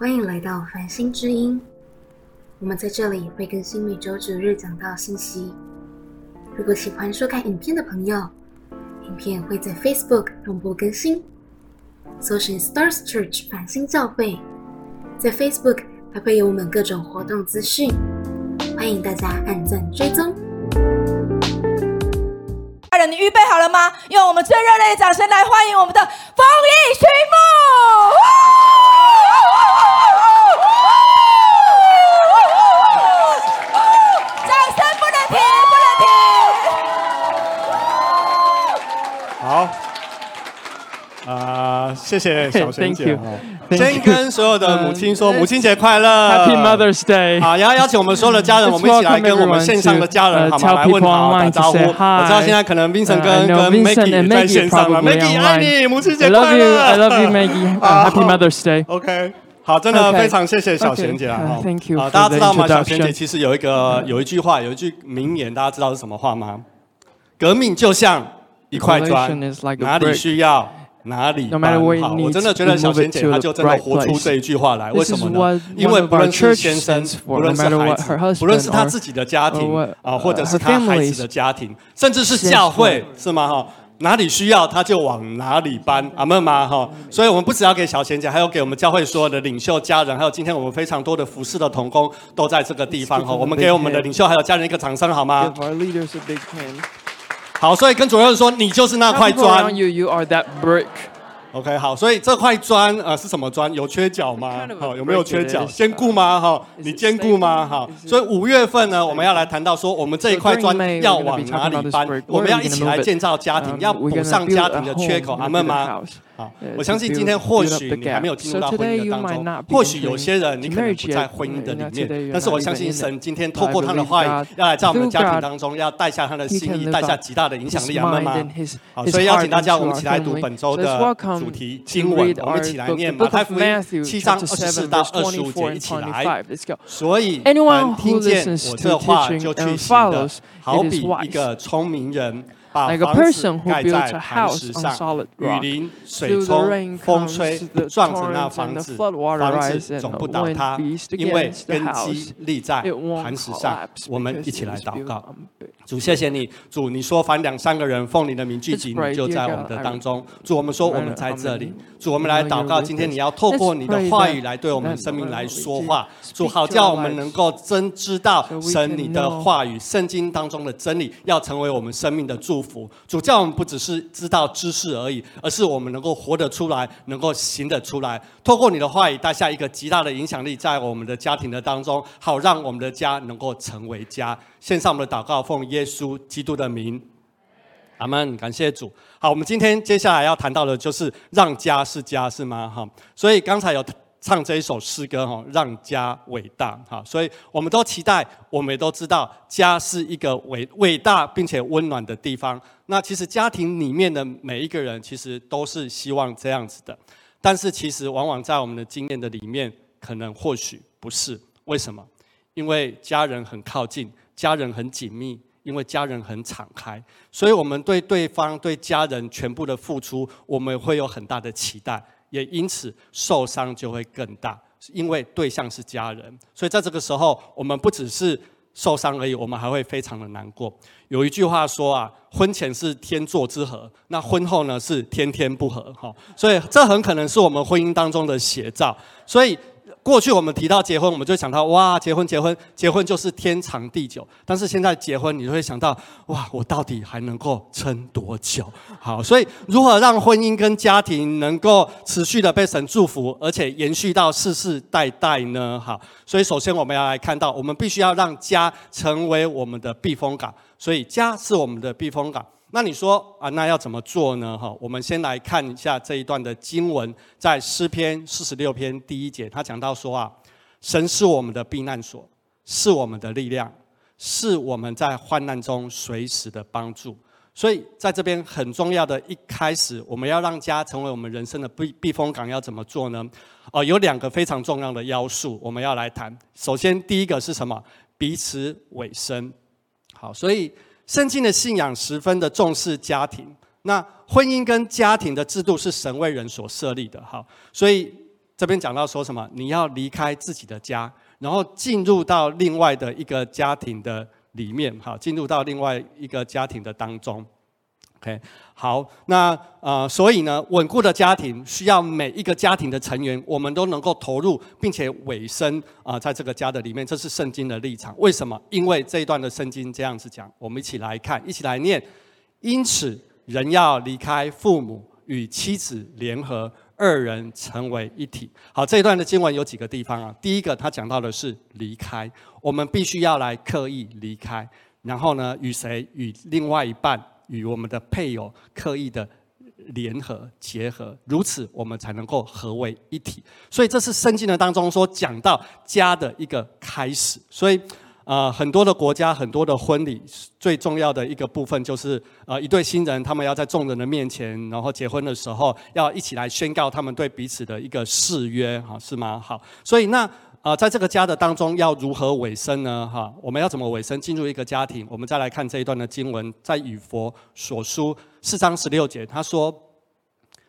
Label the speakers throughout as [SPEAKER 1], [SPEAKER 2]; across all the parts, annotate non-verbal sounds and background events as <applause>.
[SPEAKER 1] 欢迎来到繁星之音。我们在这里会更新每周九日讲到信息。如果喜欢收看影片的朋友，影片会在 Facebook 同步更新，搜寻 Stars Church 繁星教会，在 Facebook 还会有我们各种活动资讯，欢迎大家按赞追踪。
[SPEAKER 2] 家人，你预备好了吗？用我们最热烈的掌声来欢迎我们的丰益曲目！掌声不能停，不能停！
[SPEAKER 3] 好，啊、谢谢 <laughs> 小
[SPEAKER 4] 贤
[SPEAKER 3] 姐。先跟所有的母亲说母亲节快乐。
[SPEAKER 4] Happy mother's day.
[SPEAKER 3] 好然后邀请我们所有的家人 <laughs> 我们一起来跟我们线上的家人好吗？来问好打招呼。我知道现在可能冰
[SPEAKER 4] 城
[SPEAKER 3] 跟跟 maggie 在线上了。maggie 爱你母亲节快乐。
[SPEAKER 4] I love you Maggie！Happy <laughs> mother's day.
[SPEAKER 3] Ok 好真的非常谢谢小贤姐啊
[SPEAKER 4] 好。
[SPEAKER 3] 大家知道吗？小贤姐其实有一个有一句话有一句名言大家知道是什么话吗？革命就像一块砖哪里需要哪里搬好。我真的觉得小贤姐她就真的活出这一句话来。为什么呢因为不论是先生不论是孩子不论是他自己的家庭啊，或者是他孩子的家庭，甚至是教会是吗？哈。哪里需要他就往哪里搬，阿门吗？哈，所以我们不只要给小贤姐，还有给我们教会所有的领袖、家人，还有今天我们非常多的服侍的童工都在这个地方哈。我们给我们的领袖还有家人一个掌声好吗？好所以跟主任说你就是那块砖。
[SPEAKER 4] you are that brick.
[SPEAKER 3] Ok 好所以这块砖啊是什么砖？有缺角吗？好有没有缺角？坚固吗？哈你坚固吗？好所以五月份呢我们要来谈到说我们这一块砖要往哪里搬？我们要一起来建造家庭要补上家庭的缺口
[SPEAKER 4] 好慢
[SPEAKER 3] 吗？我相信今天或许你还没有进入到婚姻的当中，或许有些人你可能不在婚姻的里面，但是我相信神今天透过他的话语，要来在我们的家庭当中，要带下他的心意，带下极大的影响力，阿吗？好，所以邀请大家，我们一起来读本周的主题经文，我们一起来念马太福音七章二十四到二十五节，一起来。所以，听见我这话就去行的，好比一个聪明人。把房子盖在磐石上，雨淋、水冲、风吹，撞成那房子，房子总不倒塌，因为根基立在磐石上。我们一起来祷告，主，谢谢你，主，你说反两三个人奉你的名聚集，你就在我们的当中。主，我们说我们在这里，主，我们来祷告，今天你要透过你的话语来对我们生命来说话，主，好叫我们能够真知道神你的话语，圣经当中的真理，要成为我们生命的祝福。主，叫我们不只是知道知识而已，而是我们能够活得出来，能够行得出来。透过你的话语，带下一个极大的影响力，在我们的家庭的当中，好让我们的家能够成为家。献上我们的祷告，奉耶稣基督的名。阿门，感谢主。好，我们今天接下来要谈到的就是让家是家，是吗？哈，所以刚才有唱这一首诗歌哈，让家伟大哈，所以我们都期待，我们也都知道，家是一个伟伟大并且温暖的地方。那其实家庭里面的每一个人，其实都是希望这样子的，但是其实往往在我们的经验的里面，可能或许不是。为什么？因为家人很靠近，家人很紧密。因为家人很敞开，所以我们对对方、对家人全部的付出，我们会有很大的期待，也因此受伤就会更大。因为对象是家人，所以在这个时候，我们不只是受伤而已，我们还会非常的难过。有一句话说啊，婚前是天作之合，那婚后呢是天天不合。哈，所以这很可能是我们婚姻当中的写照。所以。过去我们提到结婚，我们就想到哇，结婚结婚结婚就是天长地久。但是现在结婚，你就会想到哇，我到底还能够撑多久？好，所以如何让婚姻跟家庭能够持续的被神祝福，而且延续到世世代代呢？好，所以首先我们要来看到，我们必须要让家成为我们的避风港。所以家是我们的避风港。那你说啊，那要怎么做呢？哈，我们先来看一下这一段的经文，在诗篇四十六篇第一节，他讲到说啊，神是我们的避难所，是我们的力量，是我们在患难中随时的帮助。所以在这边很重要的一开始，我们要让家成为我们人生的避避风港，要怎么做呢？哦，有两个非常重要的要素，我们要来谈。首先，第一个是什么？彼此委身。好，所以。圣经的信仰十分的重视家庭，那婚姻跟家庭的制度是神为人所设立的。哈，所以这边讲到说什么？你要离开自己的家，然后进入到另外的一个家庭的里面，哈，进入到另外一个家庭的当中。OK，好，那呃，所以呢，稳固的家庭需要每一个家庭的成员，我们都能够投入，并且委身啊，在这个家的里面，这是圣经的立场。为什么？因为这一段的圣经这样子讲，我们一起来看，一起来念。因此，人要离开父母，与妻子联合，二人成为一体。好，这一段的经文有几个地方啊？第一个，他讲到的是离开，我们必须要来刻意离开，然后呢，与谁？与另外一半。与我们的配偶刻意的联合结合，如此我们才能够合为一体。所以这是圣经的当中说讲到家的一个开始。所以，呃，很多的国家很多的婚礼最重要的一个部分就是，呃，一对新人他们要在众人的面前，然后结婚的时候要一起来宣告他们对彼此的一个誓约，哈，是吗？好，所以那。啊，在这个家的当中要如何委身呢？哈，我们要怎么委身进入一个家庭？我们再来看这一段的经文，在与佛所书四章十六节，他说：“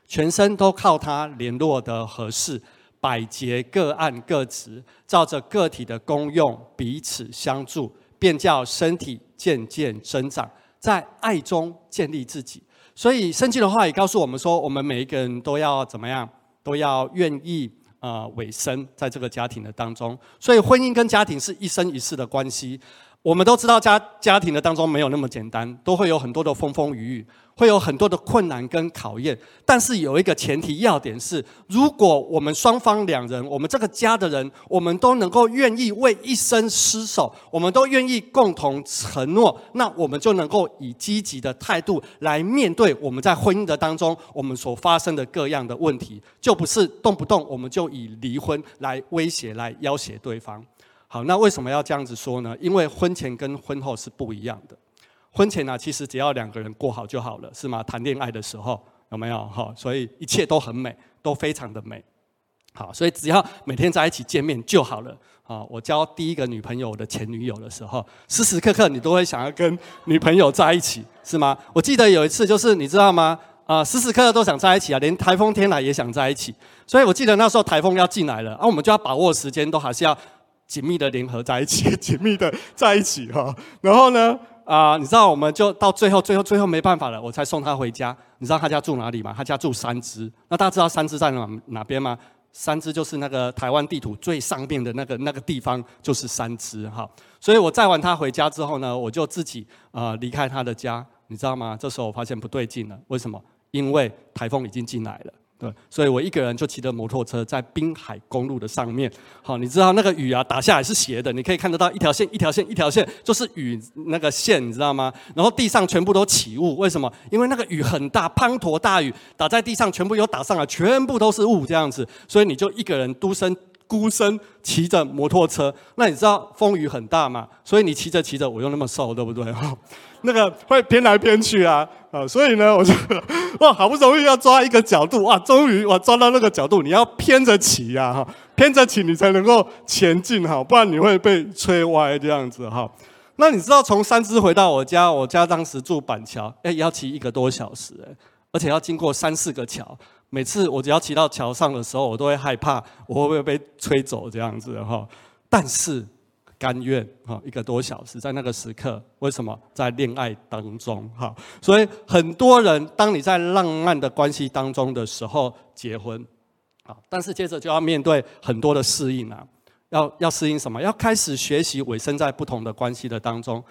[SPEAKER 3] 全身都靠他联络的合适，百节各按各职，照着个体的功用彼此相助，便叫身体渐渐增长，在爱中建立自己。”所以圣经的话也告诉我们说，我们每一个人都要怎么样？都要愿意。啊，尾声在这个家庭的当中，所以婚姻跟家庭是一生一世的关系。我们都知道家家庭的当中没有那么简单，都会有很多的风风雨雨，会有很多的困难跟考验。但是有一个前提要点是，如果我们双方两人，我们这个家的人，我们都能够愿意为一生厮守，我们都愿意共同承诺，那我们就能够以积极的态度来面对我们在婚姻的当中我们所发生的各样的问题，就不是动不动我们就以离婚来威胁、来要挟对方。好，那为什么要这样子说呢？因为婚前跟婚后是不一样的。婚前呢，其实只要两个人过好就好了，是吗？谈恋爱的时候有没有？哈，所以一切都很美，都非常的美。好，所以只要每天在一起见面就好了。啊，我交第一个女朋友的前女友的时候，时时刻刻你都会想要跟女朋友在一起，是吗？我记得有一次就是你知道吗？啊，时时刻刻都想在一起啊，连台风天来也想在一起。所以我记得那时候台风要进来了，啊，我们就要把握时间，都还是要。紧密的联合在一起，<laughs> 紧密的在一起哈。然后呢，啊，你知道，我们就到最后，最后，最后没办法了，我才送他回家。你知道他家住哪里吗？他家住三支。那大家知道三支在哪哪边吗？三支就是那个台湾地图最上面的那个那个地方，就是三支哈。所以我载完他回家之后呢，我就自己啊离开他的家，你知道吗？这时候我发现不对劲了，为什么？因为台风已经进来了。对，所以我一个人就骑着摩托车在滨海公路的上面。好，你知道那个雨啊打下来是斜的，你可以看得到一条线一条线一条线，就是雨那个线，你知道吗？然后地上全部都起雾，为什么？因为那个雨很大，滂沱大雨打在地上，全部又打上来，全部都是雾这样子。所以你就一个人独身孤身骑着摩托车，那你知道风雨很大嘛？所以你骑着骑着，我又那么瘦，对不对？哈 <laughs> 那个会偏来偏去啊，啊，所以呢，我就哇，好不容易要抓一个角度，哇，终于我抓到那个角度，你要偏着骑呀，哈，偏着骑你才能够前进哈，不然你会被吹歪这样子哈。那你知道从三支回到我家，我家当时住板桥，哎，要骑一个多小时，哎，而且要经过三四个桥，每次我只要骑到桥上的时候，我都会害怕我会不会被吹走这样子哈，但是。甘愿哈一个多小时，在那个时刻，为什么在恋爱当中哈？所以很多人，当你在浪漫的关系当中的时候结婚，啊，但是接着就要面对很多的适应啊，要要适应什么？要开始学习委身在不同的关系的当中。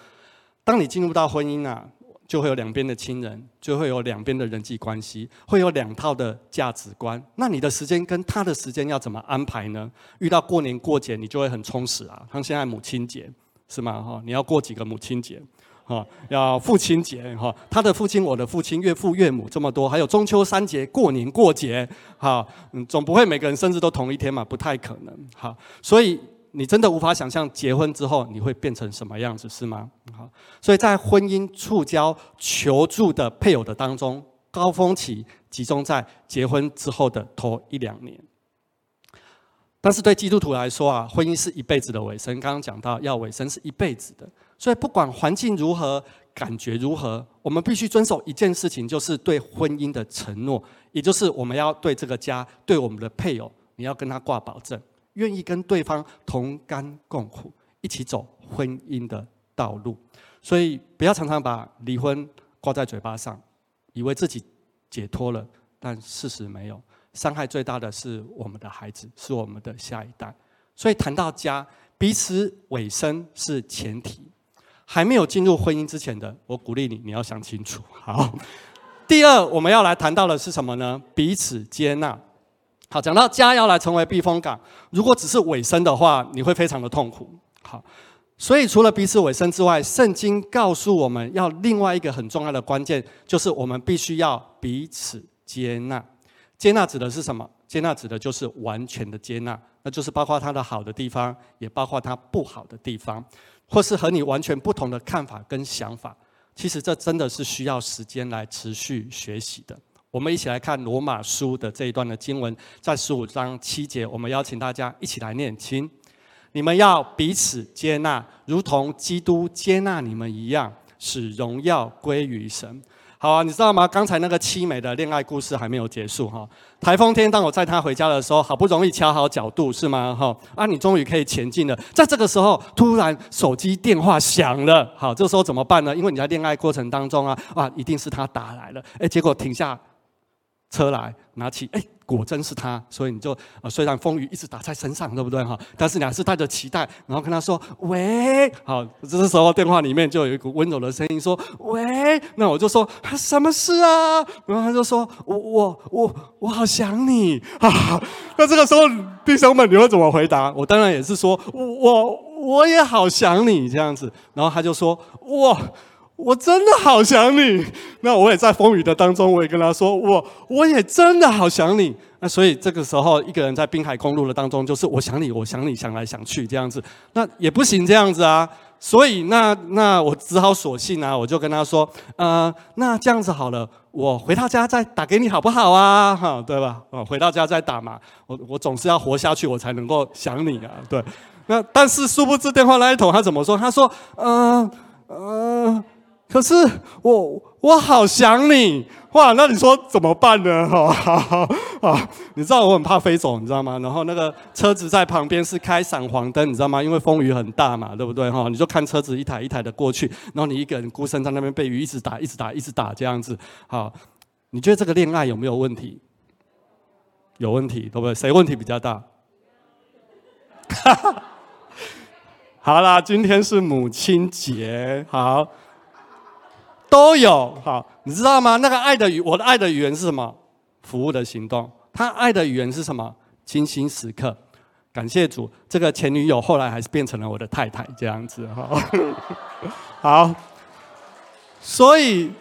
[SPEAKER 3] 当你进入到婚姻啊。就会有两边的亲人，就会有两边的人际关系，会有两套的价值观。那你的时间跟他的时间要怎么安排呢？遇到过年过节，你就会很充实啊。像现在母亲节是吗？哈，你要过几个母亲节？哈，要父亲节哈，他的父亲、我的父亲、岳父岳母这么多，还有中秋三节、过年过节，哈，嗯，总不会每个人生日都同一天嘛？不太可能。哈，所以。你真的无法想象结婚之后你会变成什么样子，是吗？好，所以在婚姻触礁求助的配偶的当中，高峰期集中在结婚之后的头一两年。但是对基督徒来说啊，婚姻是一辈子的尾声。刚刚讲到要尾声是一辈子的，所以不管环境如何，感觉如何，我们必须遵守一件事情，就是对婚姻的承诺，也就是我们要对这个家、对我们的配偶。你要跟他挂保证，愿意跟对方同甘共苦，一起走婚姻的道路。所以不要常常把离婚挂在嘴巴上，以为自己解脱了，但事实没有。伤害最大的是我们的孩子，是我们的下一代。所以谈到家，彼此委身是前提。还没有进入婚姻之前的，我鼓励你，你要想清楚。好，第二我们要来谈到的是什么呢？彼此接纳。好，讲到家要来成为避风港，如果只是尾声的话，你会非常的痛苦。好，所以除了彼此尾声之外，圣经告诉我们要另外一个很重要的关键，就是我们必须要彼此接纳。接纳指的是什么？接纳指的就是完全的接纳，那就是包括他的好的地方，也包括他不好的地方，或是和你完全不同的看法跟想法。其实这真的是需要时间来持续学习的。我们一起来看罗马书的这一段的经文，在十五章七节，我们邀请大家一起来念经。你们要彼此接纳，如同基督接纳你们一样，使荣耀归于神。好啊，你知道吗？刚才那个凄美的恋爱故事还没有结束哈。台风天，当我载他回家的时候，好不容易调好角度，是吗？哈啊，你终于可以前进了。在这个时候，突然手机电话响了。好，这时候怎么办呢？因为你在恋爱过程当中啊，啊，一定是他打来了。哎，结果停下车来，拿起，哎。果真是他，所以你就呃，虽然风雨一直打在身上，对不对哈？但是你还是带着期待，然后跟他说：“喂，好。”这时候电话里面就有一股温柔的声音说：“喂。”那我就说：“什么事啊？”然后他就说：“我我我我好想你啊！”那这个时候弟兄们，你会怎么回答？我当然也是说：“我我也好想你这样子。”然后他就说：“哇。”我真的好想你，那我也在风雨的当中，我也跟他说，我我也真的好想你。那所以这个时候，一个人在滨海公路的当中，就是我想你，我想你，想来想去这样子，那也不行这样子啊。所以那那我只好索性啊，我就跟他说，呃，那这样子好了，我回到家再打给你好不好啊？哈，对吧？哦，回到家再打嘛，我我总是要活下去，我才能够想你啊。对，那但是殊不知电话那一头他怎么说？他说，嗯嗯。可是我我好想你哇！那你说怎么办呢？哈 <laughs> 啊！你知道我很怕飞走，你知道吗？然后那个车子在旁边是开闪黄灯，你知道吗？因为风雨很大嘛，对不对？哈！你就看车子一台一台的过去，然后你一个人孤身在那边被雨一直打，一直打，一直打这样子。好，你觉得这个恋爱有没有问题？有问题，对不对？谁问题比较大？<laughs> 好啦，今天是母亲节，好。都有好，你知道吗？那个爱的语，我的爱的语言是什么？服务的行动。他爱的语言是什么？精心时刻。感谢主，这个前女友后来还是变成了我的太太，这样子哈。<laughs> 好，所以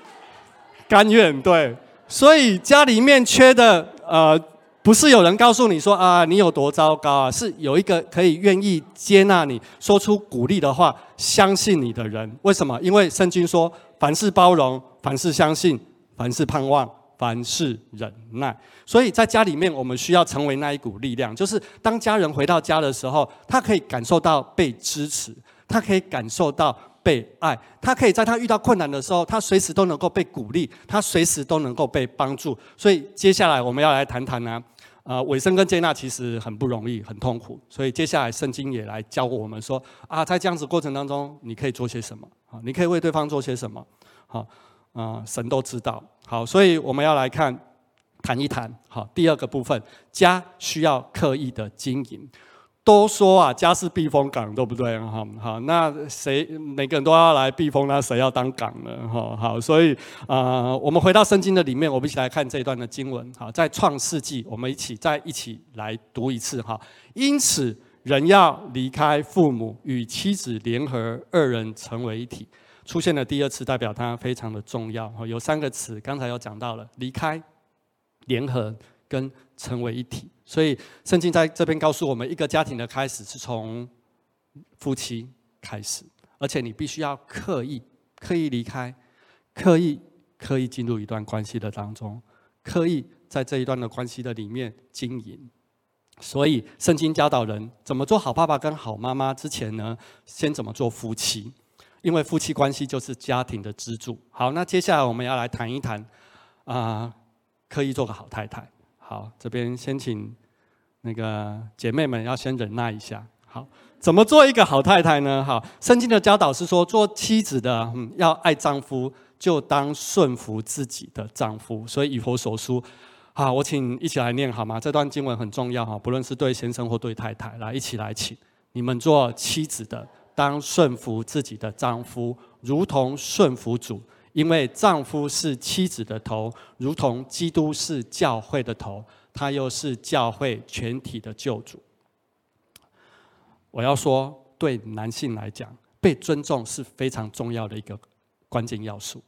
[SPEAKER 3] 甘愿对，所以家里面缺的呃。不是有人告诉你说啊，你有多糟糕啊？是有一个可以愿意接纳你、说出鼓励的话、相信你的人。为什么？因为圣经说，凡事包容，凡事相信，凡事盼望，凡事忍耐。所以在家里面，我们需要成为那一股力量，就是当家人回到家的时候，他可以感受到被支持，他可以感受到。被爱，他可以在他遇到困难的时候，他随时都能够被鼓励，他随时都能够被帮助。所以接下来我们要来谈谈呢，啊，尾声跟接纳其实很不容易，很痛苦。所以接下来圣经也来教我们说，啊，在这样子过程当中，你可以做些什么？啊，你可以为对方做些什么？好，啊，神都知道。好，所以我们要来看，谈一谈。好，第二个部分，家需要刻意的经营。都说啊，家是避风港，对不对？哈，好，那谁每个人都要来避风，那谁要当港呢？哈，好，所以啊，我们回到圣经的里面，我们一起来看这一段的经文。好，在创世纪，我们一起再一起来读一次。哈，因此人要离开父母，与妻子联合，二人成为一体。出现了第二次，代表它非常的重要。哈，有三个词，刚才有讲到了：离开、联合跟成为一体。所以，圣经在这边告诉我们，一个家庭的开始是从夫妻开始，而且你必须要刻意、刻意离开，刻意、刻意进入一段关系的当中，刻意在这一段的关系的里面经营。所以，圣经教导人怎么做好爸爸跟好妈妈之前呢，先怎么做夫妻，因为夫妻关系就是家庭的支柱。好，那接下来我们要来谈一谈，啊，刻意做个好太太。好，这边先请那个姐妹们要先忍耐一下。好，怎么做一个好太太呢？好，圣经的教导是说，做妻子的，嗯，要爱丈夫，就当顺服自己的丈夫。所以以佛所书，好，我请一起来念好吗？这段经文很重要哈，不论是对先生或对太太，来一起来请你们做妻子的，当顺服自己的丈夫，如同顺服主，因为丈夫是妻子的头，如同基督是教会的头，他又是教会全体的救主。我要说，对男性来讲，被尊重是非常重要的一个关键要素。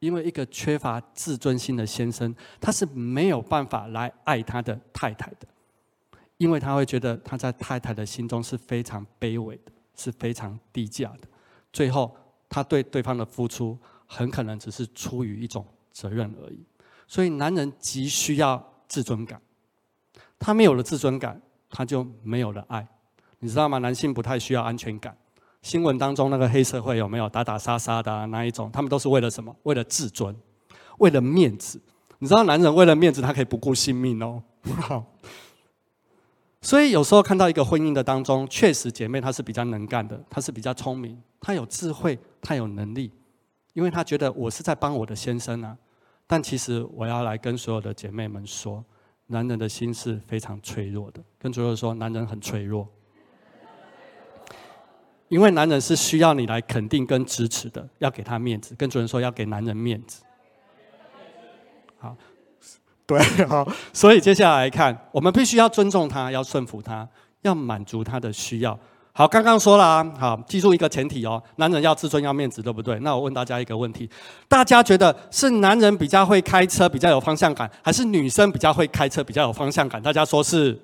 [SPEAKER 3] 因为一个缺乏自尊心的先生，他是没有办法来爱他的太太的，因为他会觉得他在太太的心中是非常卑微的，是非常低价的。最后，他对对方的付出很可能只是出于一种责任而已。所以，男人急需要自尊感，他没有了自尊感，他就没有了爱。你知道吗？男性不太需要安全感。新闻当中那个黑社会有没有打打杀杀的那一种？他们都是为了什么？为了自尊，为了面子。你知道，男人为了面子，他可以不顾性命哦。<laughs> 所以有时候看到一个婚姻的当中，确实姐妹她是比较能干的，她是比较聪明，她有智慧，她有能力，因为他觉得我是在帮我的先生啊。但其实我要来跟所有的姐妹们说，男人的心是非常脆弱的。跟所有说，男人很脆弱。因为男人是需要你来肯定跟支持的，要给他面子。跟主人说要给男人面子。好，<laughs> 对，好。所以接下来看，我们必须要尊重他，要顺服他，要满足他的需要。好，刚刚说了啊，好，记住一个前提哦，男人要自尊要面子，对不对？那我问大家一个问题：大家觉得是男人比较会开车，比较有方向感，还是女生比较会开车，比较有方向感？大家说是？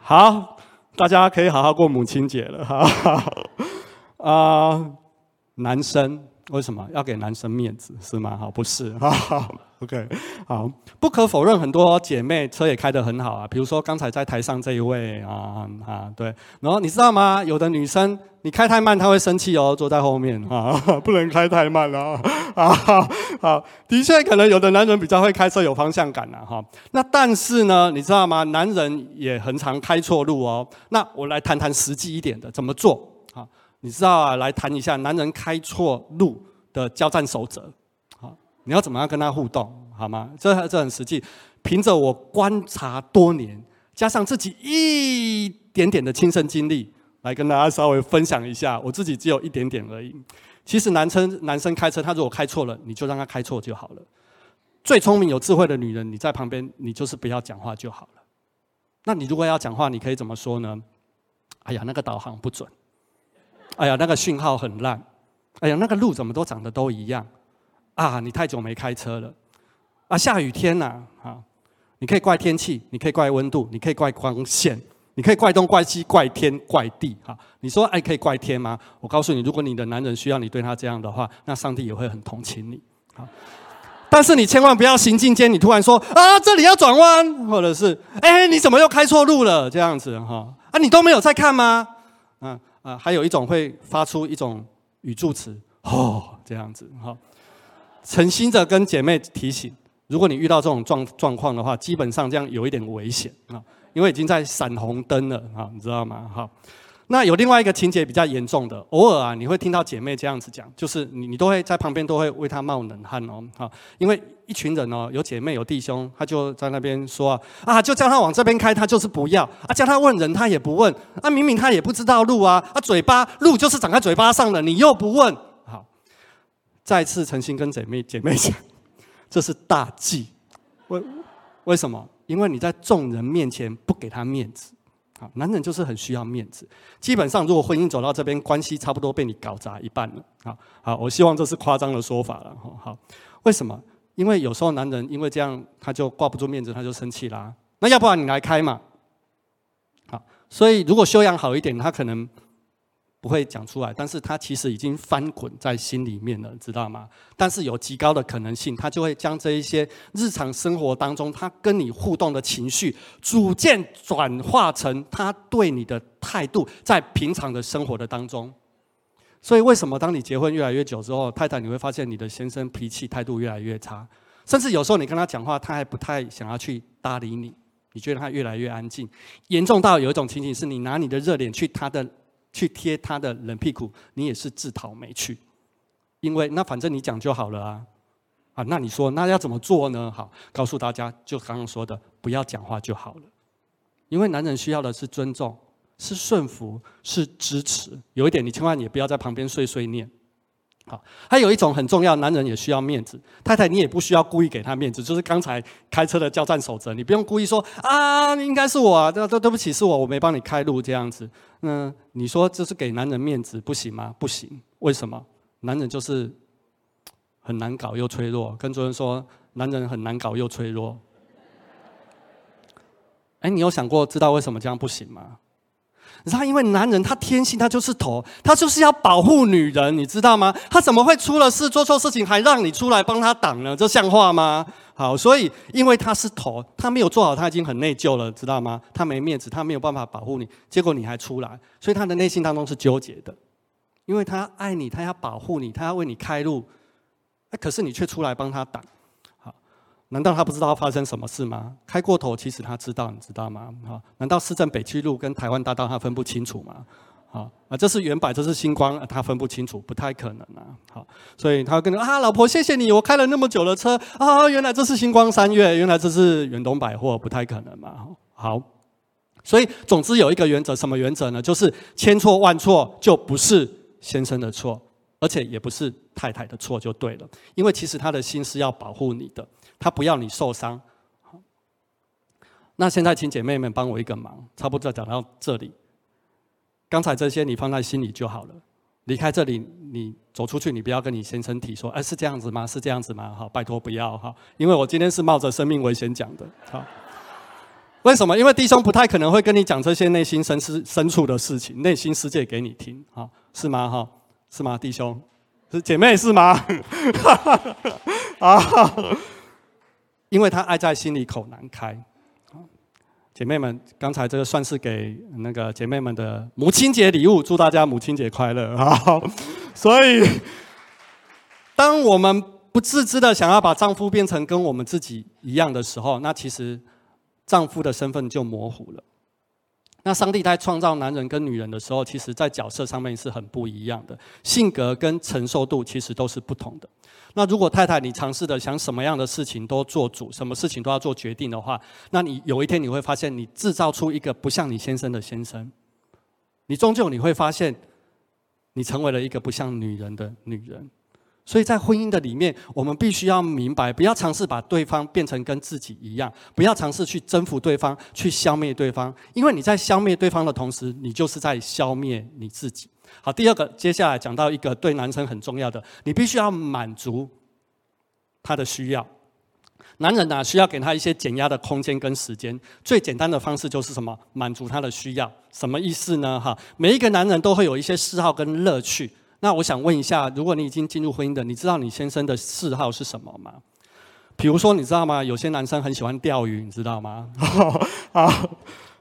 [SPEAKER 3] 好。大家可以好好过母亲节了哈，啊，男生为什么要给男生面子是吗？好，不是哈，OK，好，不可否认，很多姐妹车也开得很好啊，比如说刚才在台上这一位啊啊，对，然后你知道吗？有的女生你开太慢，她会生气哦，坐在后面啊，<laughs> 不能开太慢了 <laughs> 啊，好，的确可能有的男人比较会开车，有方向感啊，哈，那但是呢，你知道吗？男人也很常开错路哦，那我来谈谈实际一点的怎么做啊？你知道啊？来谈一下男人开错路的交战守则。你要怎么样跟他互动，好吗？这这很实际。凭着我观察多年，加上自己一点点的亲身经历，来跟大家稍微分享一下。我自己只有一点点而已。其实男生男生开车，他如果开错了，你就让他开错就好了。最聪明有智慧的女人，你在旁边，你就是不要讲话就好了。那你如果要讲话，你可以怎么说呢？哎呀，那个导航不准。哎呀，那个讯号很烂。哎呀，那个路怎么都长得都一样。啊，你太久没开车了，啊，下雨天呐，啊，你可以怪天气，你可以怪温度，你可以怪光线，你可以怪东怪西怪天怪地，哈，你说哎可以怪天吗？我告诉你，如果你的男人需要你对他这样的话，那上帝也会很同情你，好，但是你千万不要行进间你突然说啊这里要转弯，或者是哎你怎么又开错路了这样子哈，啊你都没有在看吗？啊啊，还有一种会发出一种语助词哦这样子哈。诚心的跟姐妹提醒，如果你遇到这种状状况的话，基本上这样有一点危险啊，因为已经在闪红灯了啊，你知道吗？好，那有另外一个情节比较严重的，偶尔啊，你会听到姐妹这样子讲，就是你你都会在旁边都会为她冒冷汗哦，好，因为一群人哦，有姐妹有弟兄，他就在那边说啊，就叫他往这边开，他就是不要啊，叫他问人他也不问啊，明明他也不知道路啊，啊，嘴巴路就是长在嘴巴上的，你又不问。再次诚心跟姐妹姐妹讲，<laughs> 这是大忌。为为什么？因为你在众人面前不给他面子。好，男人就是很需要面子。基本上，如果婚姻走到这边，关系差不多被你搞砸一半了。好，好，我希望这是夸张的说法了。好，为什么？因为有时候男人因为这样，他就挂不住面子，他就生气啦。那要不然你来开嘛？好，所以如果修养好一点，他可能。不会讲出来，但是他其实已经翻滚在心里面了，知道吗？但是有极高的可能性，他就会将这一些日常生活当中他跟你互动的情绪，逐渐转化成他对你的态度，在平常的生活的当中。所以，为什么当你结婚越来越久之后，太太你会发现你的先生脾气态度越来越差？甚至有时候你跟他讲话，他还不太想要去搭理你，你觉得他越来越安静，严重到有一种情形是你拿你的热脸去他的去贴他的冷屁股，你也是自讨没趣，因为那反正你讲就好了啊，啊，那你说那要怎么做呢？好，告诉大家，就刚刚说的，不要讲话就好了，因为男人需要的是尊重，是顺服，是支持。有一点，你千万也不要在旁边碎碎念。好，还有一种很重要，男人也需要面子。太太，你也不需要故意给他面子，就是刚才开车的交战守则，你不用故意说啊，应该是我，啊，对对对不起，是我，我没帮你开路这样子。那你说这是给男人面子不行吗？不行，为什么？男人就是很难搞又脆弱。跟主任说，男人很难搞又脆弱。哎，你有想过知道为什么这样不行吗？你知道，因为男人他天性他就是头，他就是要保护女人，你知道吗？他怎么会出了事做错事情还让你出来帮他挡呢？这像话吗？好，所以因为他是头，他没有做好，他已经很内疚了，知道吗？他没面子，他没有办法保护你，结果你还出来，所以他的内心当中是纠结的，因为他爱你，他要保护你，他要为你开路，哎，可是你却出来帮他挡。难道他不知道发生什么事吗？开过头，其实他知道，你知道吗？哈，难道市政北区路跟台湾大道他分不清楚吗？好啊，这是原版，这是星光，他分不清楚，不太可能啊。好，所以他跟你啊，老婆，谢谢你，我开了那么久的车啊，原来这是星光三月，原来这是远东百货，不太可能嘛。好，所以总之有一个原则，什么原则呢？就是千错万错就不是先生的错，而且也不是太太的错，就对了。因为其实他的心是要保护你的。他不要你受伤。那现在，请姐妹们帮我一个忙，差不多讲到这里。刚才这些你放在心里就好了。离开这里，你走出去，你不要跟你先生提说：“哎，是这样子吗？是这样子吗？”好，拜托不要哈，因为我今天是冒着生命危险讲的。好，为什么？因为弟兄不太可能会跟你讲这些内心深思深处的事情，内心世界给你听。好，是吗？哈，是吗？弟兄，是姐妹是吗？<laughs> 啊，因为他爱在心里口难开。姐妹们，刚才这个算是给那个姐妹们的母亲节礼物，祝大家母亲节快乐啊！所以，当我们不自知的想要把丈夫变成跟我们自己一样的时候，那其实丈夫的身份就模糊了。那上帝在创造男人跟女人的时候，其实在角色上面是很不一样的，性格跟承受度其实都是不同的。那如果太太你尝试的想什么样的事情都做主，什么事情都要做决定的话，那你有一天你会发现，你制造出一个不像你先生的先生，你终究你会发现，你成为了一个不像女人的女人。所以在婚姻的里面，我们必须要明白，不要尝试把对方变成跟自己一样，不要尝试去征服对方，去消灭对方，因为你在消灭对方的同时，你就是在消灭你自己。好，第二个，接下来讲到一个对男生很重要的，你必须要满足他的需要。男人呢，需要给他一些减压的空间跟时间。最简单的方式就是什么？满足他的需要。什么意思呢？哈，每一个男人都会有一些嗜好跟乐趣。那我想问一下，如果你已经进入婚姻的，你知道你先生的嗜好是什么吗？比如说，你知道吗？有些男生很喜欢钓鱼，你知道吗？<laughs> 好。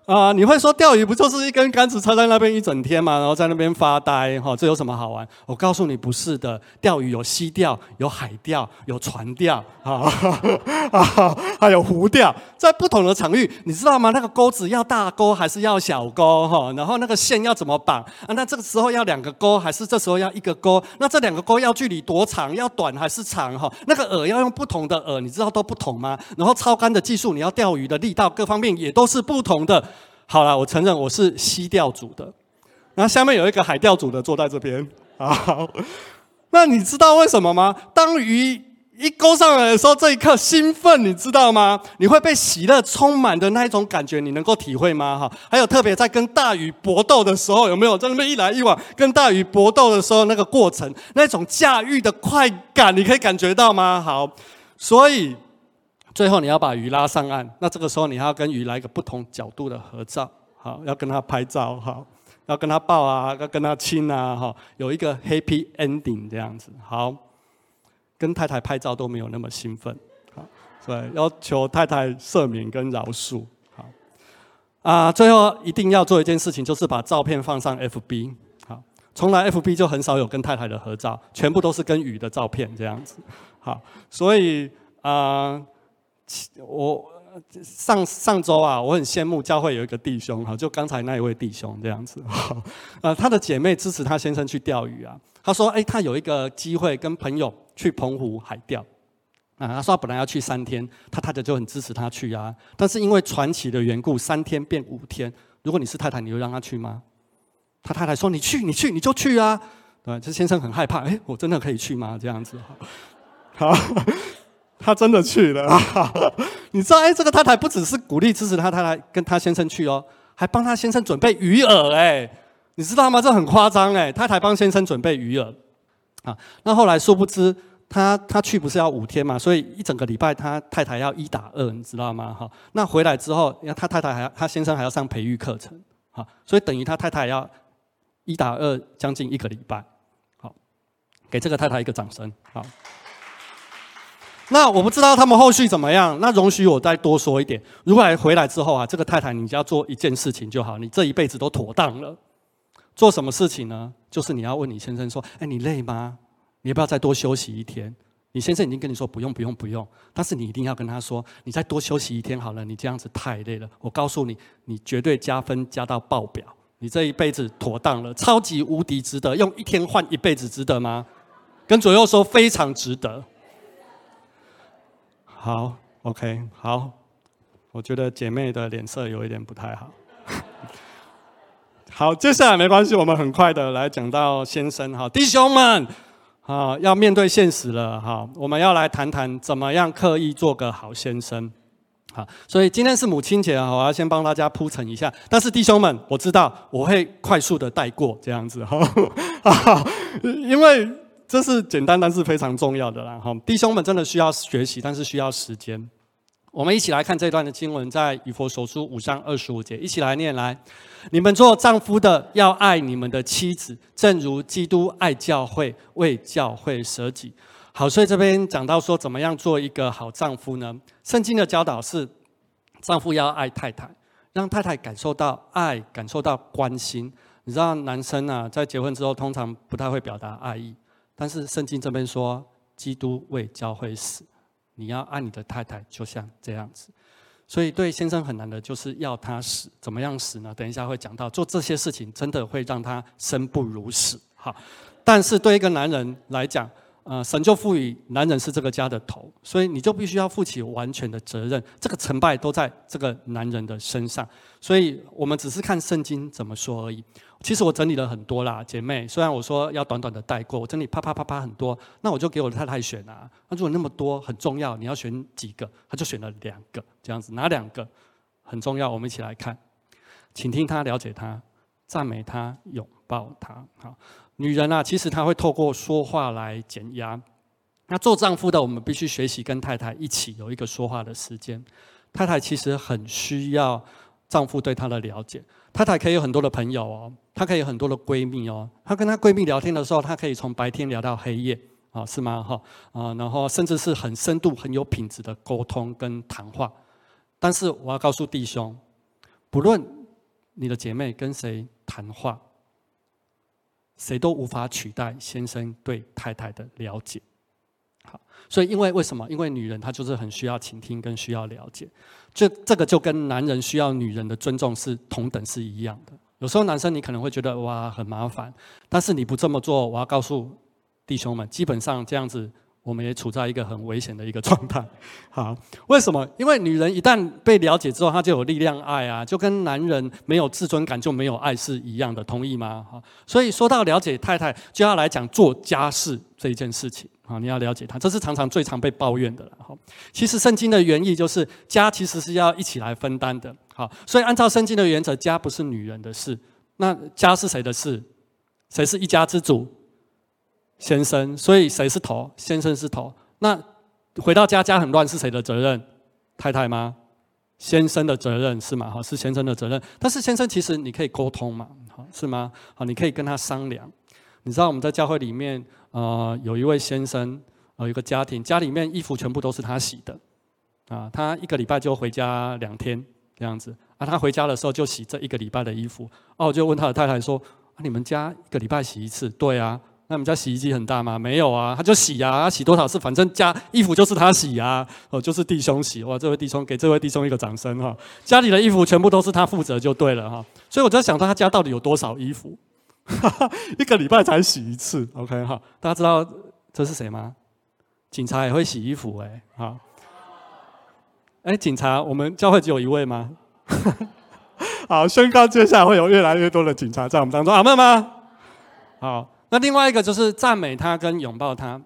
[SPEAKER 3] 啊，你会说钓鱼不就是一根杆子插在那边一整天吗？然后在那边发呆，哈，这有什么好玩？我告诉你，不是的，钓鱼有溪钓、有海钓、有船钓，啊，还有湖钓，在不同的场域，你知道吗？那个钩子要大钩还是要小钩？哈，然后那个线要怎么绑？啊，那这个时候要两个钩还是这时候要一个钩？那这两个钩要距离多长？要短还是长？哈，那个饵要用不同的饵，你知道都不同吗？然后超竿的技术，你要钓鱼的力道各方面也都是不同的。好了，我承认我是西钓组的，那下面有一个海钓组的坐在这边。好，那你知道为什么吗？当鱼一勾上来的时候，这一刻兴奋，你知道吗？你会被喜乐充满的那一种感觉，你能够体会吗？哈，还有特别在跟大鱼搏斗的时候，有没有在那边一来一往跟大鱼搏斗的时候那个过程，那种驾驭的快感，你可以感觉到吗？好，所以。最后你要把鱼拉上岸，那这个时候你还要跟鱼来一个不同角度的合照，好，要跟他拍照，好，要跟他抱啊，要跟他亲啊，哈，有一个 happy ending 这样子，好，跟太太拍照都没有那么兴奋，好，对，要求太太赦免跟饶恕，好，啊，最后一定要做一件事情，就是把照片放上 FB，好，从来 FB 就很少有跟太太的合照，全部都是跟鱼的照片这样子，好，所以。啊、我上上周啊，我很羡慕教会有一个弟兄哈，就刚才那一位弟兄这样子，<laughs> 呃，他的姐妹支持他先生去钓鱼啊。他说，哎，他有一个机会跟朋友去澎湖海钓。啊，他说他本来要去三天，他太太就很支持他去啊。但是因为传奇的缘故，三天变五天。如果你是太太，你会让他去吗？他太太说：“你去，你去，你就去啊。”对，这先生很害怕，哎，我真的可以去吗？这样子，好，他真的去了。<laughs> 你知道，哎，这个太太不只是鼓励支持他太太跟他先生去哦，还帮他先生准备鱼饵，哎，你知道吗？这很夸张，哎，太太帮先生准备鱼饵，啊，那后来殊不知。他他去不是要五天嘛，所以一整个礼拜他太太要一打二，你知道吗？哈，那回来之后，他太太还要他先生还要上培育课程，好，所以等于他太太要一打二将近一个礼拜，好，给这个太太一个掌声，好。那我不知道他们后续怎么样，那容许我再多说一点。如果回来之后啊，这个太太你只要做一件事情就好，你这一辈子都妥当了。做什么事情呢？就是你要问你先生说：“哎，你累吗？”你要不要再多休息一天？你先生已经跟你说不用不用不用，但是你一定要跟他说，你再多休息一天好了。你这样子太累了，我告诉你，你绝对加分加到爆表。你这一辈子妥当了，超级无敌值得，用一天换一辈子值得吗？跟左右说非常值得。好，OK，好，我觉得姐妹的脸色有一点不太好。好，接下来没关系，我们很快的来讲到先生哈，弟兄们。啊，要面对现实了哈！我们要来谈谈怎么样刻意做个好先生。好，所以今天是母亲节，我要先帮大家铺陈一下。但是弟兄们，我知道我会快速的带过这样子哈，<laughs> 因为这是简单但是非常重要的啦哈。弟兄们真的需要学习，但是需要时间。我们一起来看这段的经文，在以佛所书五章二十五节，一起来念来。你们做丈夫的要爱你们的妻子，正如基督爱教会，为教会舍己。好，所以这边讲到说，怎么样做一个好丈夫呢？圣经的教导是，丈夫要爱太太，让太太感受到爱，感受到关心。你知道，男生啊，在结婚之后通常不太会表达爱意，但是圣经这边说，基督为教会死。你要爱你的太太，就像这样子，所以对先生很难的，就是要他死，怎么样死呢？等一下会讲到，做这些事情真的会让他生不如死。好，但是对一个男人来讲，呃，神就赋予男人是这个家的头，所以你就必须要负起完全的责任，这个成败都在这个男人的身上。所以我们只是看圣经怎么说而已。其实我整理了很多啦，姐妹。虽然我说要短短的带过，我整理啪啪啪啪很多，那我就给我的太太选啊。那如果那么多很重要，你要选几个？她就选了两个，这样子哪两个很重要？我们一起来看，请听她，了解她，赞美她，拥抱她。好，女人啊，其实她会透过说话来减压。那做丈夫的，我们必须学习跟太太一起有一个说话的时间。太太其实很需要丈夫对她的了解。太太可以有很多的朋友哦。她可以有很多的闺蜜哦，她跟她闺蜜聊天的时候，她可以从白天聊到黑夜，啊，是吗？哈，啊，然后甚至是很深度、很有品质的沟通跟谈话。但是我要告诉弟兄，不论你的姐妹跟谁谈话，谁都无法取代先生对太太的了解。好，所以因为为什么？因为女人她就是很需要倾听跟需要了解，这这个就跟男人需要女人的尊重是同等是一样的。有时候男生你可能会觉得哇很麻烦，但是你不这么做，我要告诉弟兄们，基本上这样子，我们也处在一个很危险的一个状态。<laughs> 好，为什么？因为女人一旦被了解之后，她就有力量爱啊，就跟男人没有自尊感就没有爱是一样的，同意吗？好，所以说到了解太太，就要来讲做家事这一件事情。好，你要了解他，这是常常最常被抱怨的了。好，其实圣经的原意就是家其实是要一起来分担的。好，所以按照圣经的原则，家不是女人的事，那家是谁的事？谁是一家之主？先生。所以谁是头？先生是头。那回到家，家很乱，是谁的责任？太太吗？先生的责任是吗？好，是先生的责任。但是先生其实你可以沟通嘛？好，是吗？好，你可以跟他商量。你知道我们在教会里面。呃，有一位先生，呃，一个家庭，家里面衣服全部都是他洗的，啊，他一个礼拜就回家两天这样子，啊，他回家的时候就洗这一个礼拜的衣服，哦，就问他的太太说，啊，你们家一个礼拜洗一次？对啊，那你们家洗衣机很大吗？没有啊，他就洗啊，洗多少次，反正家衣服就是他洗啊，哦，就是弟兄洗。哇，这位弟兄给这位弟兄一个掌声哈，家里的衣服全部都是他负责就对了哈。所以我在想，他家到底有多少衣服？哈 <laughs> 哈一个礼拜才洗一次，OK 哈？大家知道这是谁吗？警察也会洗衣服哎，好。哎，警察，我们教会只有一位吗？<laughs> 好，宣告接下来会有越来越多的警察在我们当中，阿妹吗？好。那另外一个就是赞美他跟拥抱他。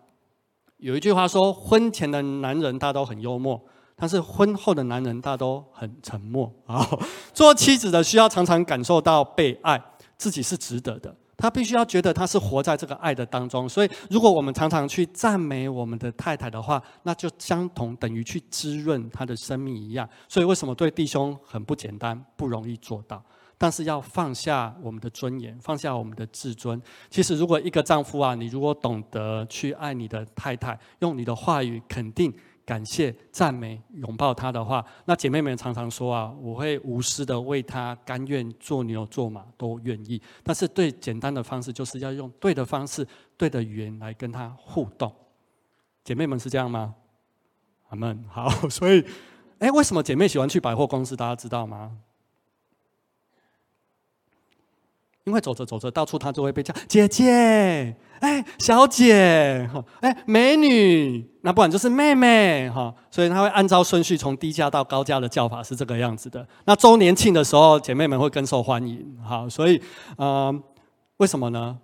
[SPEAKER 3] 有一句话说，婚前的男人大都很幽默，但是婚后的男人大都很沉默啊。做妻子的需要常常感受到被爱，自己是值得的。他必须要觉得他是活在这个爱的当中。所以，如果我们常常去赞美我们的太太的话，那就相同等于去滋润他的生命一样。所以，为什么对弟兄很不简单，不容易做到？但是要放下我们的尊严，放下我们的自尊。其实，如果一个丈夫啊，你如果懂得去爱你的太太，用你的话语肯定、感谢、赞美、拥抱她的话，那姐妹们常常说啊，我会无私的为她，甘愿做牛做马都愿意。但是，最简单的方式就是要用对的方式、对的语言来跟她互动。姐妹们是这样吗？阿门。好，所以，哎，为什么姐妹喜欢去百货公司？大家知道吗？因为走着走着，到处他就会被叫姐姐，哎，小姐，哈，哎，美女，那不然就是妹妹，哈，所以他会按照顺序从低价到高价的叫法是这个样子的。那周年庆的时候，姐妹们会更受欢迎，好，所以，嗯，为什么呢？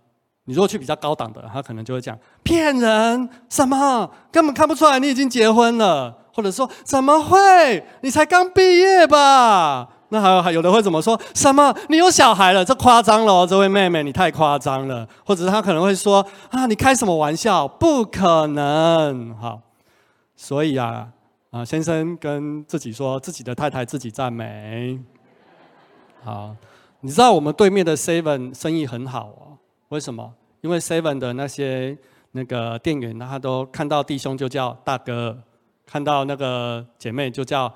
[SPEAKER 3] 你如果去比较高档的，他可能就会讲骗人，什么根本看不出来你已经结婚了，或者说怎么会，你才刚毕业吧？那还有还有的会怎么说？什么？你有小孩了？这夸张了哦，这位妹妹，你太夸张了。或者他可能会说：啊，你开什么玩笑？不可能！好，所以啊，啊，先生跟自己说，自己的太太自己赞美。好，你知道我们对面的 Seven 生意很好哦？为什么？因为 Seven 的那些那个店员，他都看到弟兄就叫大哥，看到那个姐妹就叫。